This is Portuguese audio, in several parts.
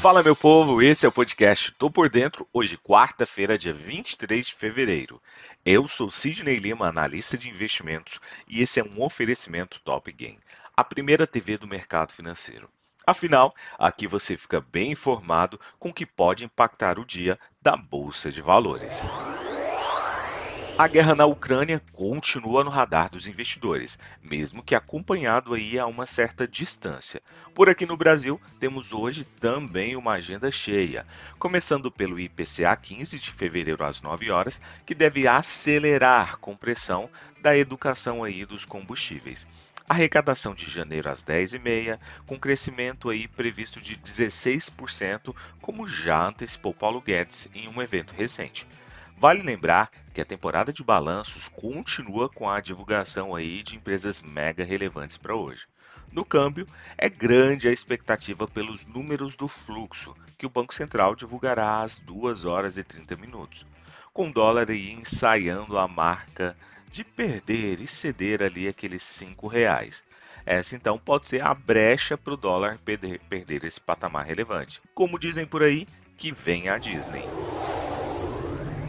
Fala meu povo, esse é o podcast Tô por Dentro, hoje quarta-feira, dia 23 de fevereiro. Eu sou Sidney Lima, analista de investimentos, e esse é um oferecimento Top Game, a primeira TV do mercado financeiro. Afinal, aqui você fica bem informado com o que pode impactar o dia da Bolsa de Valores. A guerra na Ucrânia continua no radar dos investidores, mesmo que acompanhado aí a uma certa distância. Por aqui no Brasil, temos hoje também uma agenda cheia, começando pelo IPCA 15 de fevereiro às 9 horas, que deve acelerar compressão da educação aí dos combustíveis. Arrecadação de janeiro às 10h30, com crescimento aí previsto de 16%, como já antecipou Paulo Guedes em um evento recente. Vale lembrar que a temporada de balanços continua com a divulgação aí de empresas mega relevantes para hoje. No câmbio, é grande a expectativa pelos números do fluxo, que o Banco Central divulgará às 2 horas e 30 minutos, com o dólar aí ensaiando a marca de perder e ceder ali aqueles 5 reais. Essa então pode ser a brecha para o dólar perder, perder esse patamar relevante. Como dizem por aí, que vem a Disney.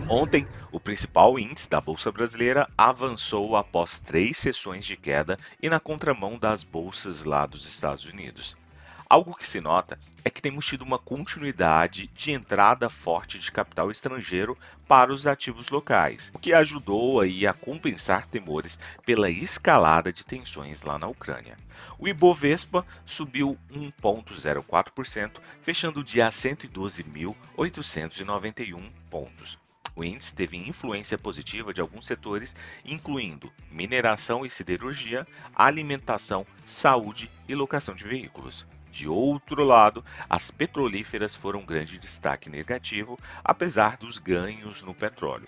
Ontem, o principal índice da Bolsa Brasileira avançou após três sessões de queda e na contramão das bolsas lá dos Estados Unidos. Algo que se nota é que temos tido uma continuidade de entrada forte de capital estrangeiro para os ativos locais, o que ajudou aí a compensar temores pela escalada de tensões lá na Ucrânia. O Ibovespa subiu 1,04%, fechando o dia a 112.891 pontos. O índice teve influência positiva de alguns setores, incluindo mineração e siderurgia, alimentação, saúde e locação de veículos. De outro lado, as petrolíferas foram um grande destaque negativo, apesar dos ganhos no petróleo.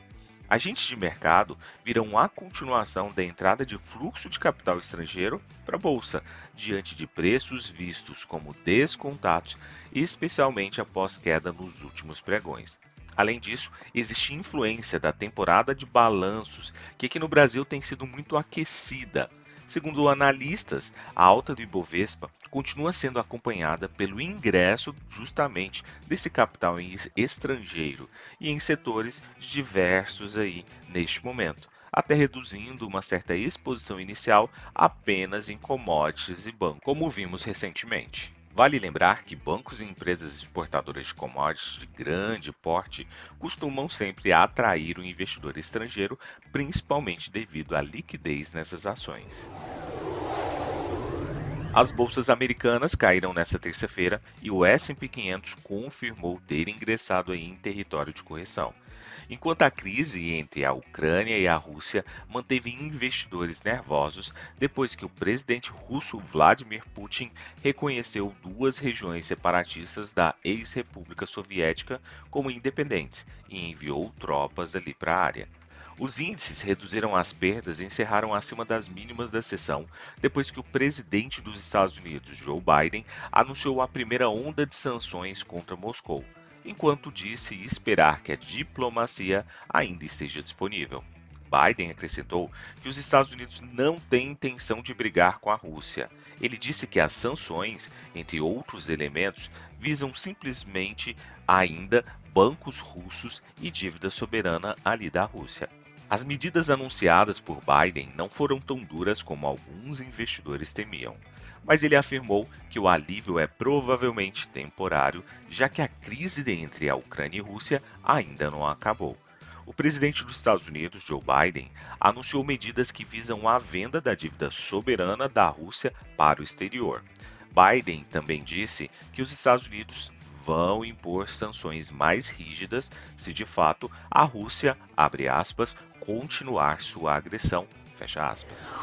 Agentes de mercado viram a continuação da entrada de fluxo de capital estrangeiro para a bolsa, diante de preços vistos como descontados, especialmente após queda nos últimos pregões. Além disso, existe influência da temporada de balanços, que aqui no Brasil tem sido muito aquecida. Segundo analistas, a alta do Ibovespa continua sendo acompanhada pelo ingresso justamente desse capital estrangeiro e em setores diversos aí neste momento, até reduzindo uma certa exposição inicial apenas em commodities e bancos, como vimos recentemente. Vale lembrar que bancos e empresas exportadoras de commodities de grande porte costumam sempre atrair o investidor estrangeiro, principalmente devido à liquidez nessas ações. As bolsas americanas caíram nesta terça-feira e o S&P 500 confirmou ter ingressado em território de correção enquanto a crise entre a Ucrânia e a Rússia manteve investidores nervosos depois que o presidente russo Vladimir Putin reconheceu duas regiões separatistas da ex-república soviética como independentes e enviou tropas ali para a área. Os índices reduziram as perdas e encerraram acima das mínimas da sessão, depois que o presidente dos Estados Unidos, Joe Biden, anunciou a primeira onda de sanções contra Moscou enquanto disse esperar que a diplomacia ainda esteja disponível. Biden acrescentou que os Estados Unidos não têm intenção de brigar com a Rússia. Ele disse que as sanções, entre outros elementos, visam simplesmente ainda bancos russos e dívida soberana ali da Rússia. As medidas anunciadas por Biden não foram tão duras como alguns investidores temiam mas ele afirmou que o alívio é provavelmente temporário, já que a crise entre a Ucrânia e Rússia ainda não acabou. O presidente dos Estados Unidos, Joe Biden, anunciou medidas que visam a venda da dívida soberana da Rússia para o exterior. Biden também disse que os Estados Unidos vão impor sanções mais rígidas se de fato a Rússia, aspas, continuar sua agressão, fecha aspas.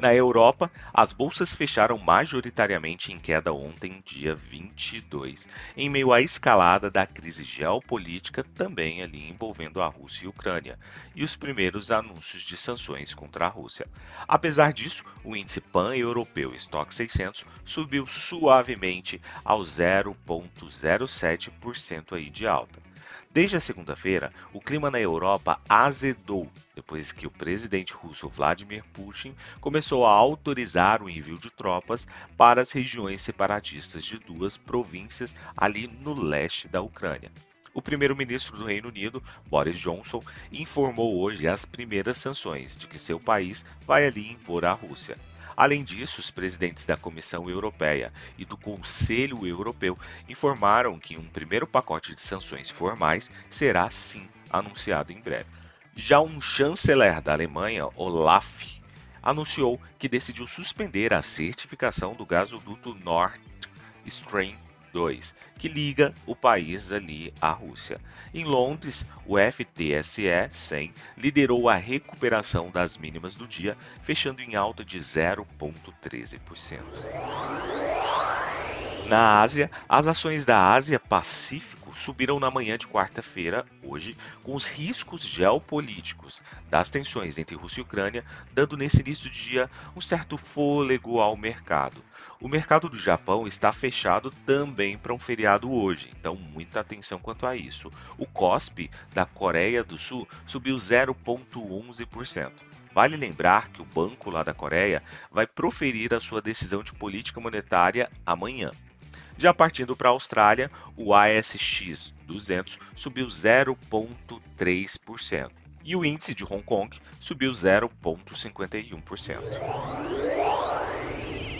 Na Europa, as bolsas fecharam majoritariamente em queda ontem, dia 22, em meio à escalada da crise geopolítica também ali envolvendo a Rússia e a Ucrânia, e os primeiros anúncios de sanções contra a Rússia. Apesar disso, o índice pan-europeu Stock 600 subiu suavemente ao 0,07% aí de alta. Desde a segunda-feira, o clima na Europa azedou depois que o presidente russo Vladimir Putin começou a autorizar o envio de tropas para as regiões separatistas de duas províncias ali no leste da Ucrânia. O primeiro-ministro do Reino Unido, Boris Johnson, informou hoje as primeiras sanções de que seu país vai ali impor à Rússia. Além disso, os presidentes da Comissão Europeia e do Conselho Europeu informaram que um primeiro pacote de sanções formais será sim anunciado em breve. Já um chanceler da Alemanha, Olaf, anunciou que decidiu suspender a certificação do gasoduto Nord Stream 2, que liga o país ali à Rússia. Em Londres, o FTSE 100 liderou a recuperação das mínimas do dia, fechando em alta de 0,13%. Na Ásia, as ações da Ásia Pacífico subiram na manhã de quarta-feira, hoje, com os riscos geopolíticos das tensões entre Rússia e Ucrânia, dando nesse início de dia um certo fôlego ao mercado. O mercado do Japão está fechado também para um feriado hoje, então muita atenção quanto a isso. O COSP da Coreia do Sul subiu 0,11%. Vale lembrar que o banco lá da Coreia vai proferir a sua decisão de política monetária amanhã. Já partindo para a Austrália, o ASX 200 subiu 0,3% e o índice de Hong Kong subiu 0,51%.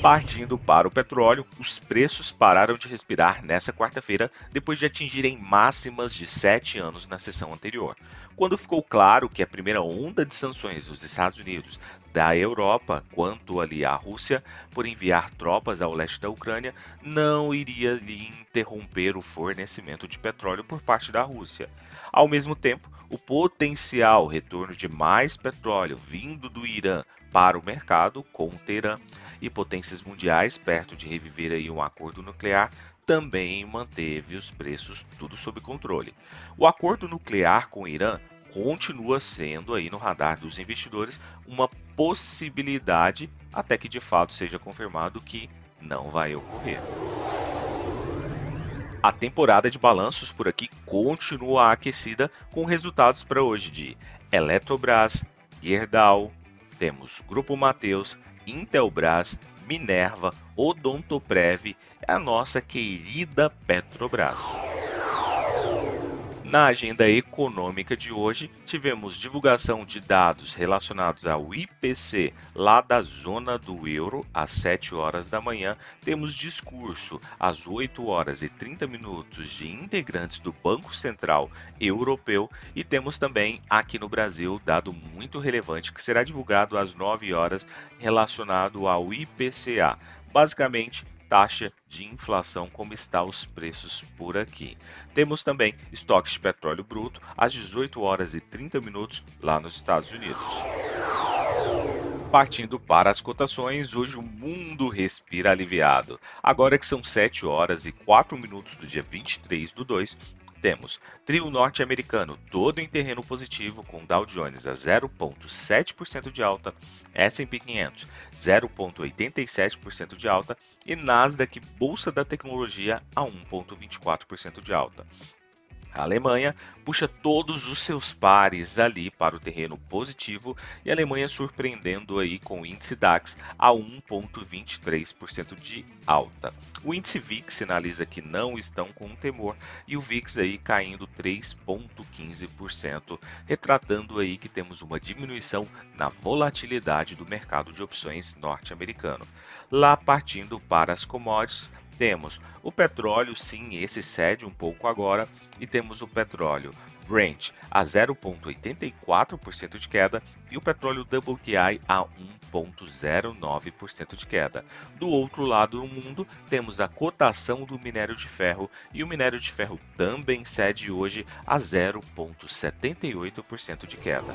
Partindo para o petróleo, os preços pararam de respirar nessa quarta-feira depois de atingirem máximas de sete anos na sessão anterior. Quando ficou claro que a primeira onda de sanções dos Estados Unidos, da Europa quanto ali à Rússia por enviar tropas ao leste da Ucrânia não iria lhe interromper o fornecimento de petróleo por parte da Rússia. Ao mesmo tempo, o potencial retorno de mais petróleo vindo do Irã para o mercado com Teherã e potências mundiais perto de reviver aí um acordo nuclear também manteve os preços tudo sob controle. O acordo nuclear com o Irã continua sendo aí no radar dos investidores uma possibilidade até que de fato seja confirmado que não vai ocorrer. A temporada de balanços por aqui continua aquecida com resultados para hoje de Eletrobras, Gerdau, temos Grupo Mateus, Intelbras, Minerva, Odontoprev e a nossa querida Petrobras. Na agenda econômica de hoje, tivemos divulgação de dados relacionados ao IPC lá da zona do euro às 7 horas da manhã. Temos discurso às 8 horas e 30 minutos de integrantes do Banco Central Europeu e temos também aqui no Brasil dado muito relevante que será divulgado às 9 horas relacionado ao IPCA. Basicamente, taxa de inflação, como está os preços por aqui. Temos também estoques de petróleo bruto às 18 horas e 30 minutos lá nos Estados Unidos. Partindo para as cotações, hoje o mundo respira aliviado. Agora que são 7 horas e 4 minutos do dia 23 do 2, temos trio norte-americano todo em terreno positivo, com Dow Jones a 0,7% de alta, S&P 500 0,87% de alta e Nasdaq Bolsa da Tecnologia a 1,24% de alta. A Alemanha puxa todos os seus pares ali para o terreno positivo e a Alemanha surpreendendo aí com o índice DAX a 1.23% de alta. O índice VIX sinaliza que não estão com temor e o VIX aí caindo 3.15%, retratando aí que temos uma diminuição na volatilidade do mercado de opções norte-americano. Lá partindo para as commodities, temos o petróleo, sim, esse cede um pouco agora, e temos o petróleo Brent a 0,84% de queda e o petróleo WTI a 1,09% de queda. Do outro lado do mundo, temos a cotação do minério de ferro e o minério de ferro também cede hoje a 0,78% de queda.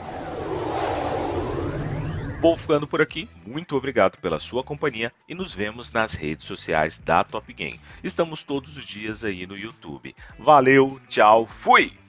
Vou ficando por aqui. Muito obrigado pela sua companhia e nos vemos nas redes sociais da Top Game. Estamos todos os dias aí no YouTube. Valeu, tchau, fui!